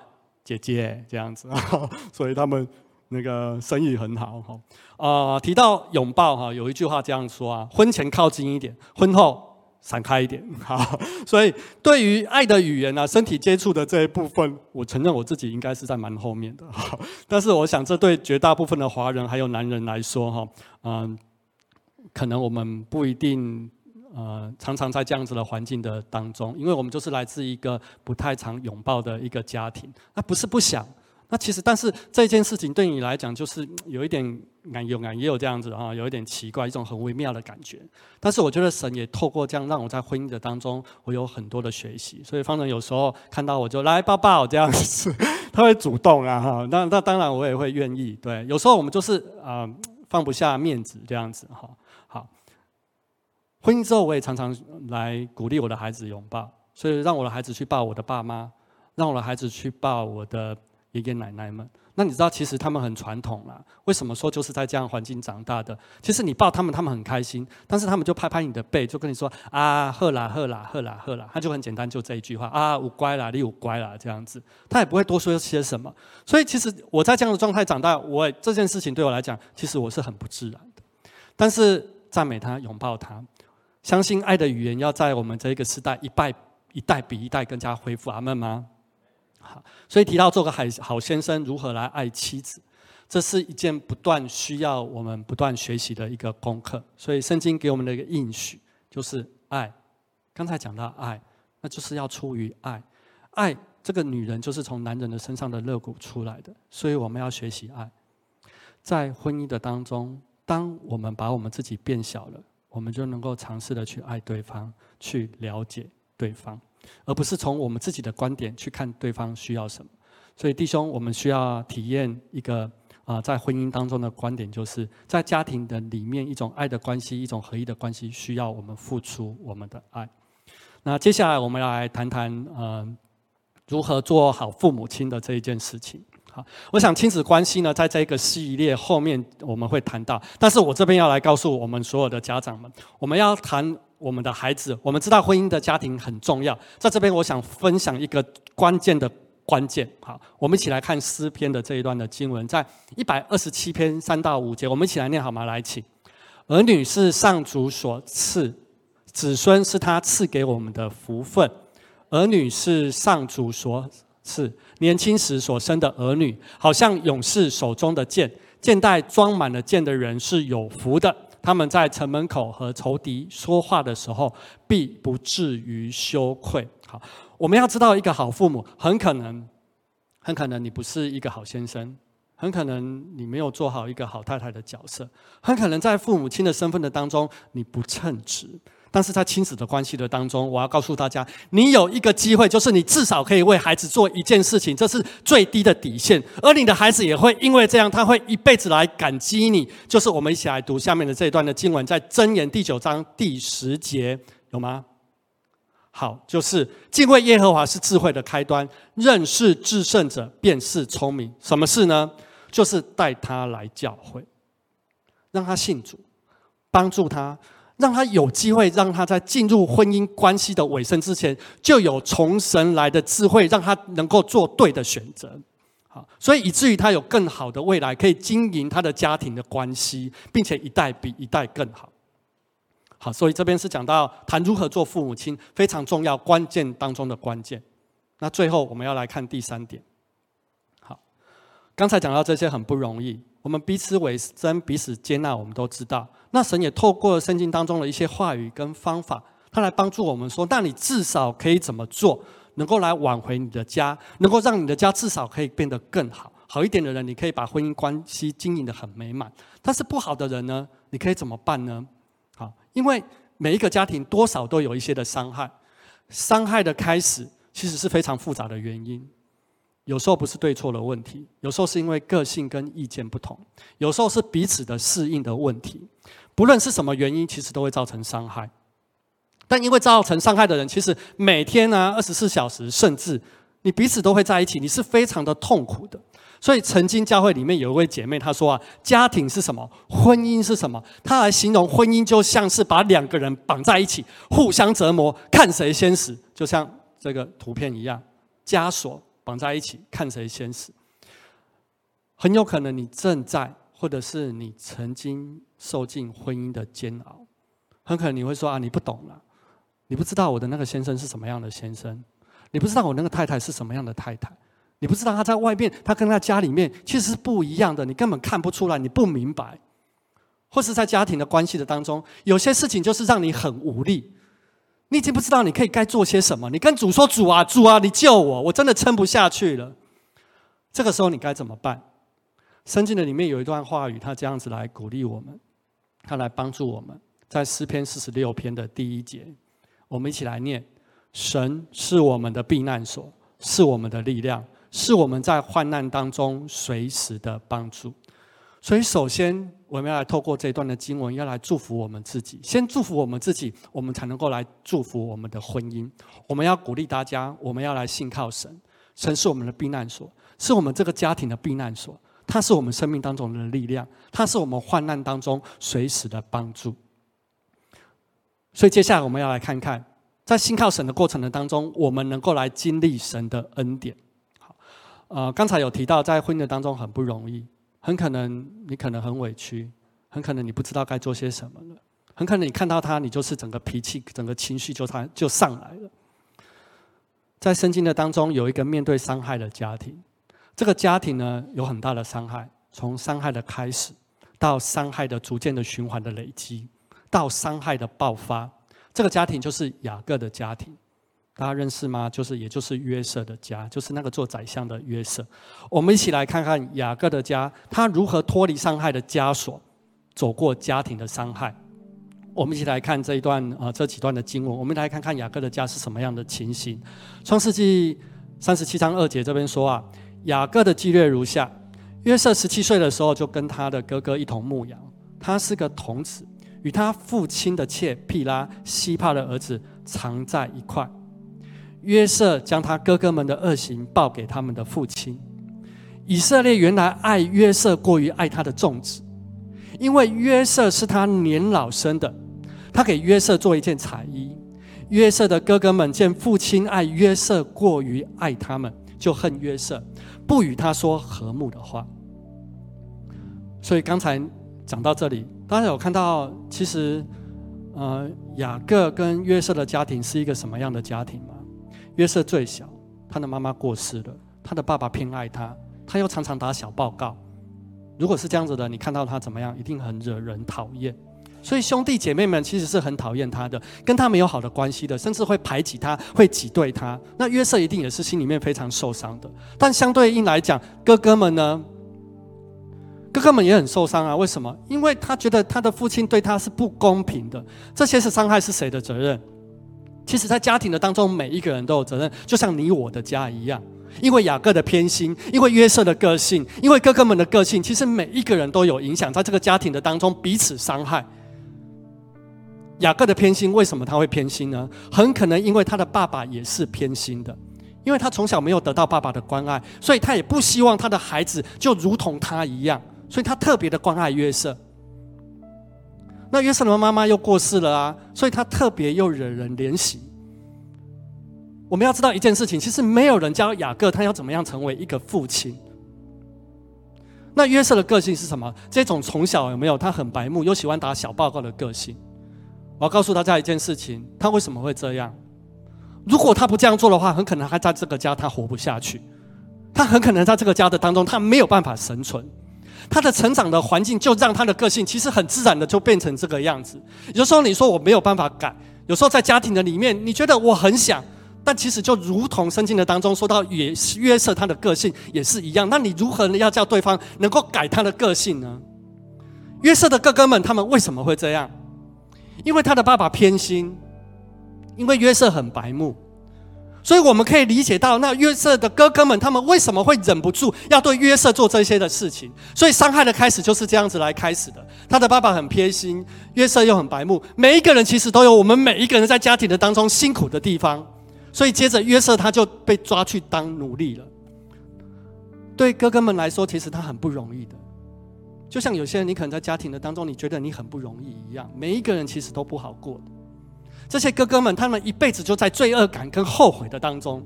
[SPEAKER 3] 姐姐这样子，<laughs> 所以他们那个生意很好哈。啊，提到拥抱哈，有一句话这样说啊：婚前靠近一点，婚后闪开一点。<laughs> 好，所以对于爱的语言啊，身体接触的这一部分，我承认我自己应该是在蛮后面的。但是我想，这对绝大部分的华人还有男人来说哈，嗯，可能我们不一定。呃，常常在这样子的环境的当中，因为我们就是来自一个不太常拥抱的一个家庭。那不是不想，那其实但是这件事情对你来讲，就是有一点难有难也有这样子啊，有一点奇怪，一种很微妙的感觉。但是我觉得神也透过这样让我在婚姻的当中，我有很多的学习。所以方正有时候看到我就来抱抱这样子，他会主动啊哈。那那当然我也会愿意。对，有时候我们就是啊放不下面子这样子哈。婚姻之后，我也常常来鼓励我的孩子拥抱，所以让我的孩子去抱我的爸妈，让我的孩子去抱我的爷爷奶奶们。那你知道，其实他们很传统啦。为什么说就是在这样环境长大的？其实你抱他们，他们很开心，但是他们就拍拍你的背，就跟你说啊，喝啦喝啦喝啦喝啦，他就很简单，就这一句话啊，我乖啦，你我乖啦，这样子，他也不会多说些什么。所以其实我在这样的状态长大，我这件事情对我来讲，其实我是很不自然的。但是赞美他，拥抱他。相信爱的语言要在我们这一个时代一代一代比一代更加恢复阿门吗？好，所以提到做个好好先生如何来爱妻子，这是一件不断需要我们不断学习的一个功课。所以圣经给我们的一个应许就是爱。刚才讲到爱，那就是要出于爱。爱这个女人就是从男人的身上的肋骨出来的，所以我们要学习爱。在婚姻的当中，当我们把我们自己变小了。我们就能够尝试的去爱对方，去了解对方，而不是从我们自己的观点去看对方需要什么。所以弟兄，我们需要体验一个啊，在婚姻当中的观点，就是在家庭的里面，一种爱的关系，一种合一的关系，需要我们付出我们的爱。那接下来我们来谈谈，嗯，如何做好父母亲的这一件事情。好，我想亲子关系呢，在这个系列后面我们会谈到，但是我这边要来告诉我们所有的家长们，我们要谈我们的孩子。我们知道婚姻的家庭很重要，在这边我想分享一个关键的关键。好，我们一起来看诗篇的这一段的经文，在一百二十七篇三到五节，我们一起来念好吗？来，请。儿女是上主所赐，子孙是他赐给我们的福分。儿女是上主所赐，年轻时所生的儿女，好像勇士手中的剑，剑袋装满了剑的人是有福的。他们在城门口和仇敌说话的时候，必不至于羞愧。好，我们要知道，一个好父母，很可能，很可能你不是一个好先生，很可能你没有做好一个好太太的角色，很可能在父母亲的身份的当中，你不称职。但是在亲子的关系的当中，我要告诉大家，你有一个机会，就是你至少可以为孩子做一件事情，这是最低的底线。而你的孩子也会因为这样，他会一辈子来感激你。就是我们一起来读下面的这一段的经文，在箴言第九章第十节，有吗？好，就是敬畏耶和华是智慧的开端，认识至圣者便是聪明。什么事呢？就是带他来教会，让他信主，帮助他。让他有机会，让他在进入婚姻关系的尾声之前，就有从神来的智慧，让他能够做对的选择。好，所以以至于他有更好的未来，可以经营他的家庭的关系，并且一代比一代更好。好，所以这边是讲到谈如何做父母亲非常重要关键当中的关键。那最后我们要来看第三点。好，刚才讲到这些很不容易，我们彼此委身、彼此接纳，我们都知道。那神也透过圣经当中的一些话语跟方法，他来帮助我们说：，那你至少可以怎么做，能够来挽回你的家，能够让你的家至少可以变得更好，好一点的人，你可以把婚姻关系经营的很美满。但是不好的人呢，你可以怎么办呢？好，因为每一个家庭多少都有一些的伤害，伤害的开始其实是非常复杂的原因。有时候不是对错的问题，有时候是因为个性跟意见不同，有时候是彼此的适应的问题。不论是什么原因，其实都会造成伤害。但因为造成伤害的人，其实每天呢，二十四小时，甚至你彼此都会在一起，你是非常的痛苦的。所以，曾经教会里面有一位姐妹，她说啊，家庭是什么？婚姻是什么？她来形容婚姻，就像是把两个人绑在一起，互相折磨，看谁先死。就像这个图片一样，枷锁。绑在一起，看谁先死。很有可能你正在，或者是你曾经受尽婚姻的煎熬。很可能你会说啊，你不懂了，你不知道我的那个先生是什么样的先生，你不知道我那个太太是什么样的太太，你不知道他在外面，他跟他家里面其实是不一样的，你根本看不出来，你不明白。或是在家庭的关系的当中，有些事情就是让你很无力。你已经不知道你可以该做些什么。你跟主说：“主啊，主啊，你救我！我真的撑不下去了。”这个时候你该怎么办？圣经的里面有一段话语，他这样子来鼓励我们，他来帮助我们。在诗篇四十六篇的第一节，我们一起来念：“神是我们的避难所，是我们的力量，是我们在患难当中随时的帮助。”所以，首先我们要来透过这段的经文，要来祝福我们自己。先祝福我们自己，我们才能够来祝福我们的婚姻。我们要鼓励大家，我们要来信靠神。神是我们的避难所，是我们这个家庭的避难所。它是我们生命当中的力量，它是我们患难当中随时的帮助。所以，接下来我们要来看看，在信靠神的过程的当中，我们能够来经历神的恩典。好，呃，刚才有提到，在婚姻的当中很不容易。很可能你可能很委屈，很可能你不知道该做些什么了，很可能你看到他，你就是整个脾气、整个情绪就他就上来了。在圣经的当中，有一个面对伤害的家庭，这个家庭呢有很大的伤害，从伤害的开始，到伤害的逐渐的循环的累积，到伤害的爆发，这个家庭就是雅各的家庭。大家认识吗？就是，也就是约瑟的家，就是那个做宰相的约瑟。我们一起来看看雅各的家，他如何脱离伤害的枷锁，走过家庭的伤害。我们一起来看这一段啊，这几段的经文。我们来看看雅各的家是什么样的情形。创世纪三十七章二节这边说啊，雅各的记略如下：约瑟十七岁的时候，就跟他的哥哥一同牧羊。他是个童子，与他父亲的妾毗拉、西帕的儿子常在一块。约瑟将他哥哥们的恶行报给他们的父亲。以色列原来爱约瑟过于爱他的众子，因为约瑟是他年老生的，他给约瑟做一件彩衣。约瑟的哥哥们见父亲爱约瑟过于爱他们，就恨约瑟，不与他说和睦的话。所以刚才讲到这里，大家有看到其实呃雅各跟约瑟的家庭是一个什么样的家庭吗？约瑟最小，他的妈妈过世了，他的爸爸偏爱他，他又常常打小报告。如果是这样子的，你看到他怎么样，一定很惹人讨厌。所以兄弟姐妹们其实是很讨厌他的，跟他没有好的关系的，甚至会排挤他，会挤兑他。那约瑟一定也是心里面非常受伤的。但相对应来讲，哥哥们呢？哥哥们也很受伤啊。为什么？因为他觉得他的父亲对他是不公平的。这些是伤害是谁的责任？其实，在家庭的当中，每一个人都有责任，就像你我的家一样。因为雅各的偏心，因为约瑟的个性，因为哥哥们的个性，其实每一个人都有影响，在这个家庭的当中彼此伤害。雅各的偏心，为什么他会偏心呢？很可能因为他的爸爸也是偏心的，因为他从小没有得到爸爸的关爱，所以他也不希望他的孩子就如同他一样，所以他特别的关爱约瑟。那约瑟的妈妈又过世了啊，所以他特别又惹人怜惜。我们要知道一件事情，其实没有人教雅各他要怎么样成为一个父亲。那约瑟的个性是什么？这种从小有没有他很白目又喜欢打小报告的个性？我要告诉大家一件事情，他为什么会这样？如果他不这样做的话，很可能他在这个家他活不下去，他很可能在这个家的当中他没有办法生存。他的成长的环境就让他的个性其实很自然的就变成这个样子。有时候你说我没有办法改，有时候在家庭的里面你觉得我很想，但其实就如同圣经的当中说到约约瑟他的个性也是一样。那你如何要叫对方能够改他的个性呢？约瑟的哥哥们他们为什么会这样？因为他的爸爸偏心，因为约瑟很白目，所以我们可以理解到，那约瑟的哥哥们他们为什么会忍不住要对约瑟做这些的事情？所以伤害的开始就是这样子来开始的。他的爸爸很偏心，约瑟又很白目。每一个人其实都有我们每一个人在家庭的当中辛苦的地方，所以接着约瑟他就被抓去当奴隶了。对哥哥们来说，其实他很不容易的。就像有些人，你可能在家庭的当中，你觉得你很不容易一样。每一个人其实都不好过的。这些哥哥们，他们一辈子就在罪恶感跟后悔的当中。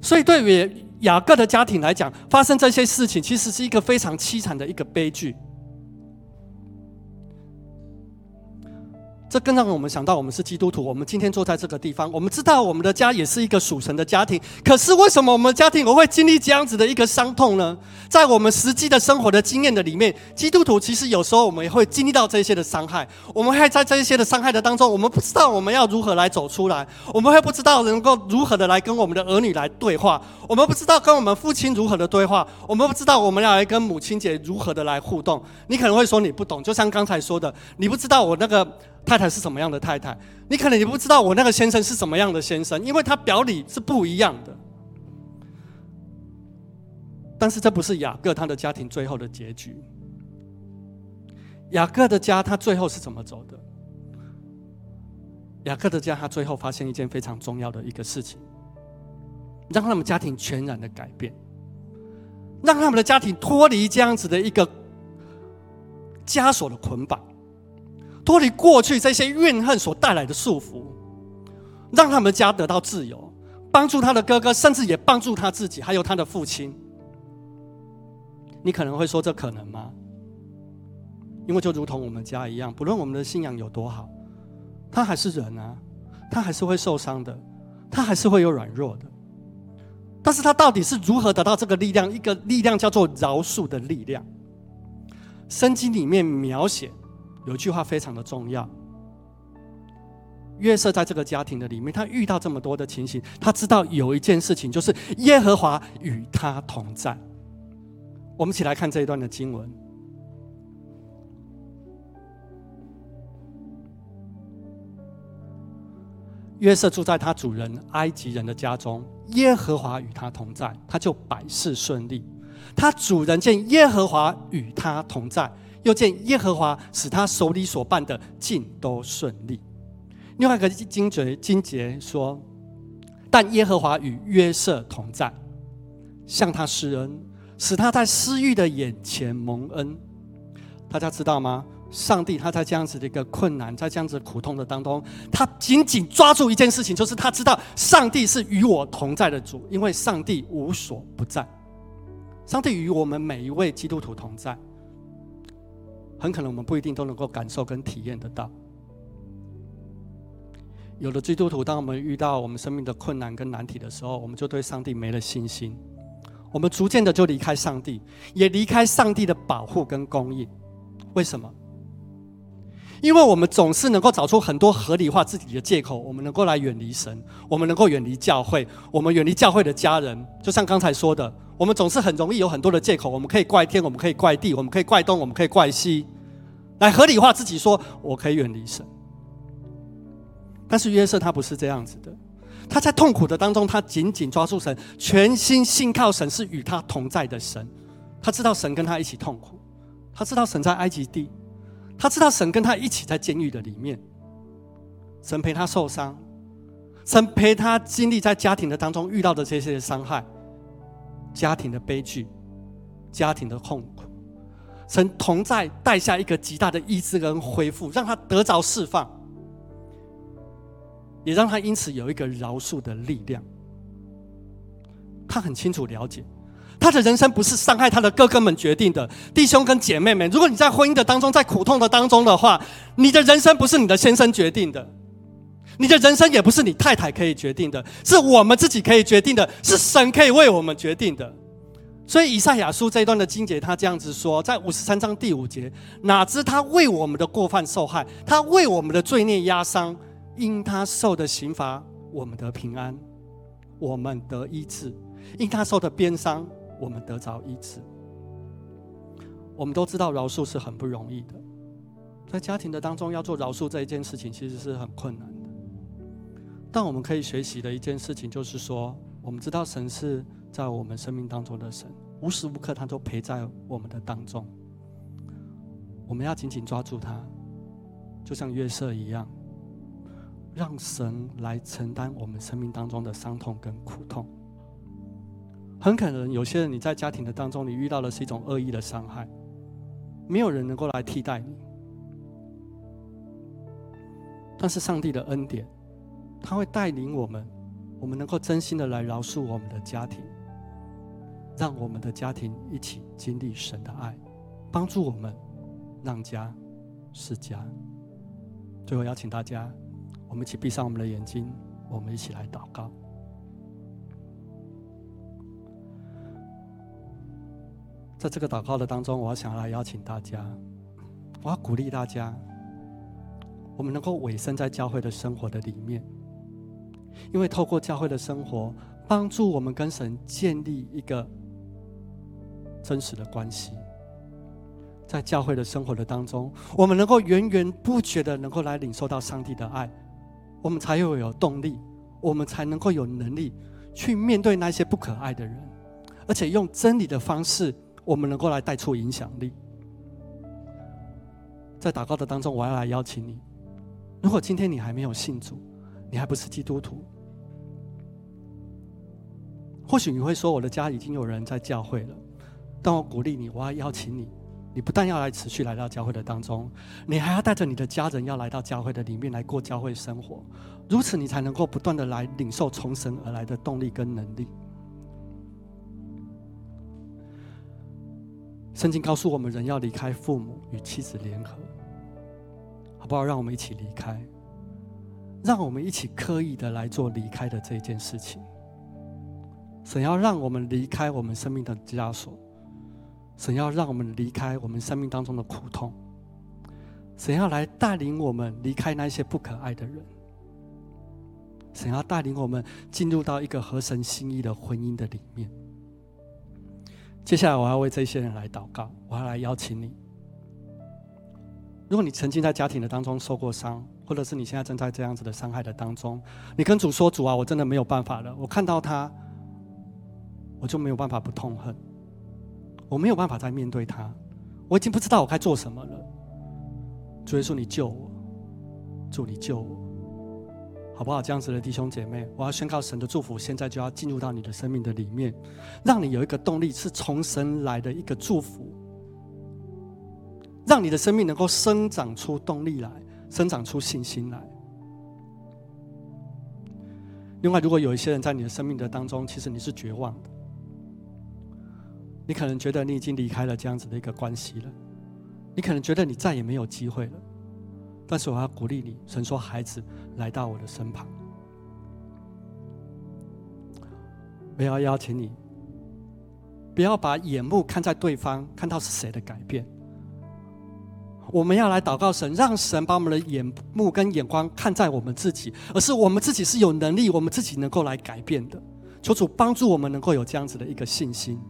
[SPEAKER 3] 所以，对于雅各的家庭来讲，发生这些事情，其实是一个非常凄惨的一个悲剧。这更让我们想到，我们是基督徒。我们今天坐在这个地方，我们知道我们的家也是一个属神的家庭。可是，为什么我们家庭我会经历这样子的一个伤痛呢？在我们实际的生活的经验的里面，基督徒其实有时候我们也会经历到这些的伤害。我们会在这些的伤害的当中，我们不知道我们要如何来走出来。我们会不知道能够如何的来跟我们的儿女来对话。我们不知道跟我们父亲如何的对话。我们不知道我们要来跟母亲节如何的来互动。你可能会说你不懂，就像刚才说的，你不知道我那个。太太是什么样的太太？你可能也不知道我那个先生是什么样的先生，因为他表里是不一样的。但是这不是雅各他的家庭最后的结局。雅各的家他最后是怎么走的？雅各的家他最后发现一件非常重要的一个事情，让他们家庭全然的改变，让他们的家庭脱离这样子的一个枷锁的捆绑。脱离过去这些怨恨所带来的束缚，让他们家得到自由，帮助他的哥哥，甚至也帮助他自己，还有他的父亲。你可能会说，这可能吗？因为就如同我们家一样，不论我们的信仰有多好，他还是人啊，他还是会受伤的，他还是会有软弱的。但是他到底是如何得到这个力量？一个力量叫做饶恕的力量。圣经里面描写。有句话非常的重要。约瑟在这个家庭的里面，他遇到这么多的情形，他知道有一件事情，就是耶和华与他同在。我们一起来看这一段的经文。约瑟住在他主人埃及人的家中，耶和华与他同在，他就百事顺利。他主人见耶和华与他同在。又见耶和华使他手里所办的尽都顺利。另外一个经节经节说：“但耶和华与约瑟同在，向他施恩，使他在私欲的眼前蒙恩。”大家知道吗？上帝他在这样子的一个困难，在这样子苦痛的当中，他紧紧抓住一件事情，就是他知道上帝是与我同在的主，因为上帝无所不在。上帝与我们每一位基督徒同在。很可能我们不一定都能够感受跟体验得到。有的基督徒，当我们遇到我们生命的困难跟难题的时候，我们就对上帝没了信心，我们逐渐的就离开上帝，也离开上帝的保护跟供应。为什么？因为我们总是能够找出很多合理化自己的借口，我们能够来远离神，我们能够远离教会，我们远离教会的家人。就像刚才说的，我们总是很容易有很多的借口，我们可以怪天，我们可以怪地，我们可以怪东，我们可以怪西，来合理化自己，说我可以远离神。但是约瑟他不是这样子的，他在痛苦的当中，他紧紧抓住神，全心信靠神是与他同在的神。他知道神跟他一起痛苦，他知道神在埃及地，他知道神跟他一起在监狱的里面，神陪他受伤，神陪他经历在家庭的当中遇到的这些伤害，家庭的悲剧，家庭的痛苦，神同在带下一个极大的医治跟恢复，让他得着释放。也让他因此有一个饶恕的力量。他很清楚了解，他的人生不是伤害他的哥哥们决定的，弟兄跟姐妹们。如果你在婚姻的当中，在苦痛的当中的话，你的人生不是你的先生决定的，你的人生也不是你太太可以决定的，是我们自己可以决定的，是神可以为我们决定的。所以以赛亚书这一段的经节，他这样子说，在五十三章第五节，哪知他为我们的过犯受害，他为我们的罪孽压伤。因他受的刑罚，我们得平安；我们得医治。因他受的鞭伤，我们得着医治。我们都知道饶恕是很不容易的，在家庭的当中要做饶恕这一件事情，其实是很困难的。但我们可以学习的一件事情，就是说，我们知道神是在我们生命当中的神，无时无刻他都陪在我们的当中。我们要紧紧抓住他，就像约瑟一样。让神来承担我们生命当中的伤痛跟苦痛。很可能有些人你在家庭的当中，你遇到的是一种恶意的伤害，没有人能够来替代你。但是上帝的恩典，他会带领我们，我们能够真心的来饶恕我们的家庭，让我们的家庭一起经历神的爱，帮助我们让家是家。最后邀请大家。我们一起闭上我们的眼睛，我们一起来祷告。在这个祷告的当中，我要想来邀请大家，我要鼓励大家，我们能够委身在教会的生活的里面，因为透过教会的生活，帮助我们跟神建立一个真实的关系。在教会的生活的当中，我们能够源源不绝的能够来领受到上帝的爱。我们才会有动力，我们才能够有能力去面对那些不可爱的人，而且用真理的方式，我们能够来带出影响力。在祷告的当中，我要来邀请你：如果今天你还没有信主，你还不是基督徒，或许你会说我的家已经有人在教会了，但我鼓励你，我要邀请你。你不但要来持续来到教会的当中，你还要带着你的家人要来到教会的里面来过教会生活，如此你才能够不断的来领受从神而来的动力跟能力。圣经告诉我们，人要离开父母与妻子联合，好不好？让我们一起离开，让我们一起刻意的来做离开的这一件事情。神要让我们离开我们生命的枷锁。神要让我们离开我们生命当中的苦痛，神要来带领我们离开那些不可爱的人，神要带领我们进入到一个合神心意的婚姻的里面。接下来，我要为这些人来祷告，我要来邀请你。如果你曾经在家庭的当中受过伤，或者是你现在正在这样子的伤害的当中，你跟主说：“主啊，我真的没有办法了，我看到他，我就没有办法不痛恨。”我没有办法再面对他，我已经不知道我该做什么了。主耶稣，你救我！主，你救我，好不好？这样子的弟兄姐妹，我要宣告神的祝福，现在就要进入到你的生命的里面，让你有一个动力，是从神来的一个祝福，让你的生命能够生长出动力来，生长出信心来。另外，如果有一些人在你的生命的当中，其实你是绝望的。你可能觉得你已经离开了这样子的一个关系了，你可能觉得你再也没有机会了，但是我要鼓励你，神说：“孩子，来到我的身旁。”我要邀请你，不要把眼目看在对方，看到是谁的改变。我们要来祷告神，让神把我们的眼目跟眼光看在我们自己，而是我们自己是有能力，我们自己能够来改变的。求主帮助我们能够有这样子的一个信心。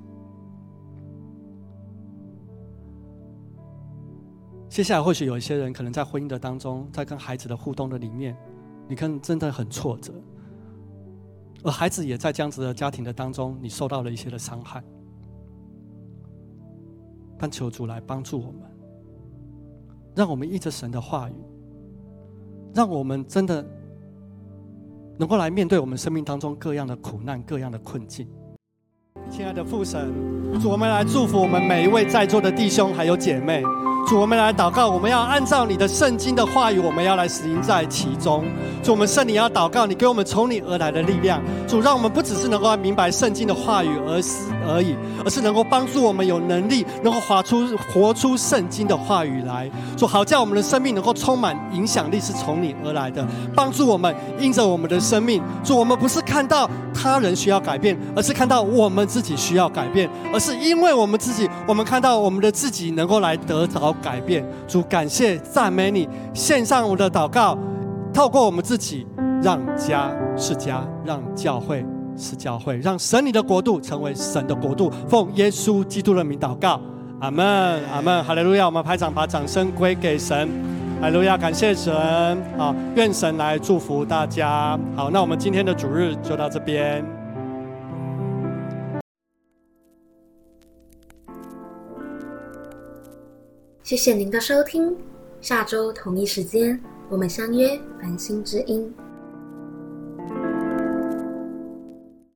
[SPEAKER 3] 接下来，或许有一些人可能在婚姻的当中，在跟孩子的互动的里面，你可能真的很挫折，而孩子也在这样子的家庭的当中，你受到了一些的伤害。但求主来帮助我们，让我们依着神的话语，让我们真的能够来面对我们生命当中各样的苦难、各样的困境。亲爱的父神，主，我们来祝福我们每一位在座的弟兄还有姐妹。主，我们来祷告，我们要按照你的圣经的话语，我们要来实行在其中。主，我们圣灵要祷告，你给我们从你而来的力量。主，让我们不只是能够明白圣经的话语而是而已，而是能够帮助我们有能力，能够活出活出圣经的话语来。主，好叫我们的生命能够充满影响力，是从你而来的，帮助我们因着我们的生命。主，我们不是看到他人需要改变，而是看到我们自己需要改变，而是因为我们自己，我们看到我们的自己能够来得着。改变，主感谢赞美你，献上我的祷告，透过我们自己，让家是家，让教会是教会，让神你的国度成为神的国度。奉耶稣基督的名祷告，阿门，阿门，哈利路亚！我们拍掌，把掌声归给神，哈利路亚！感谢神，好，愿神来祝福大家。好，那我们今天的主日就到这边。
[SPEAKER 1] 谢谢您的收听，下周同一时间我们相约繁星之音。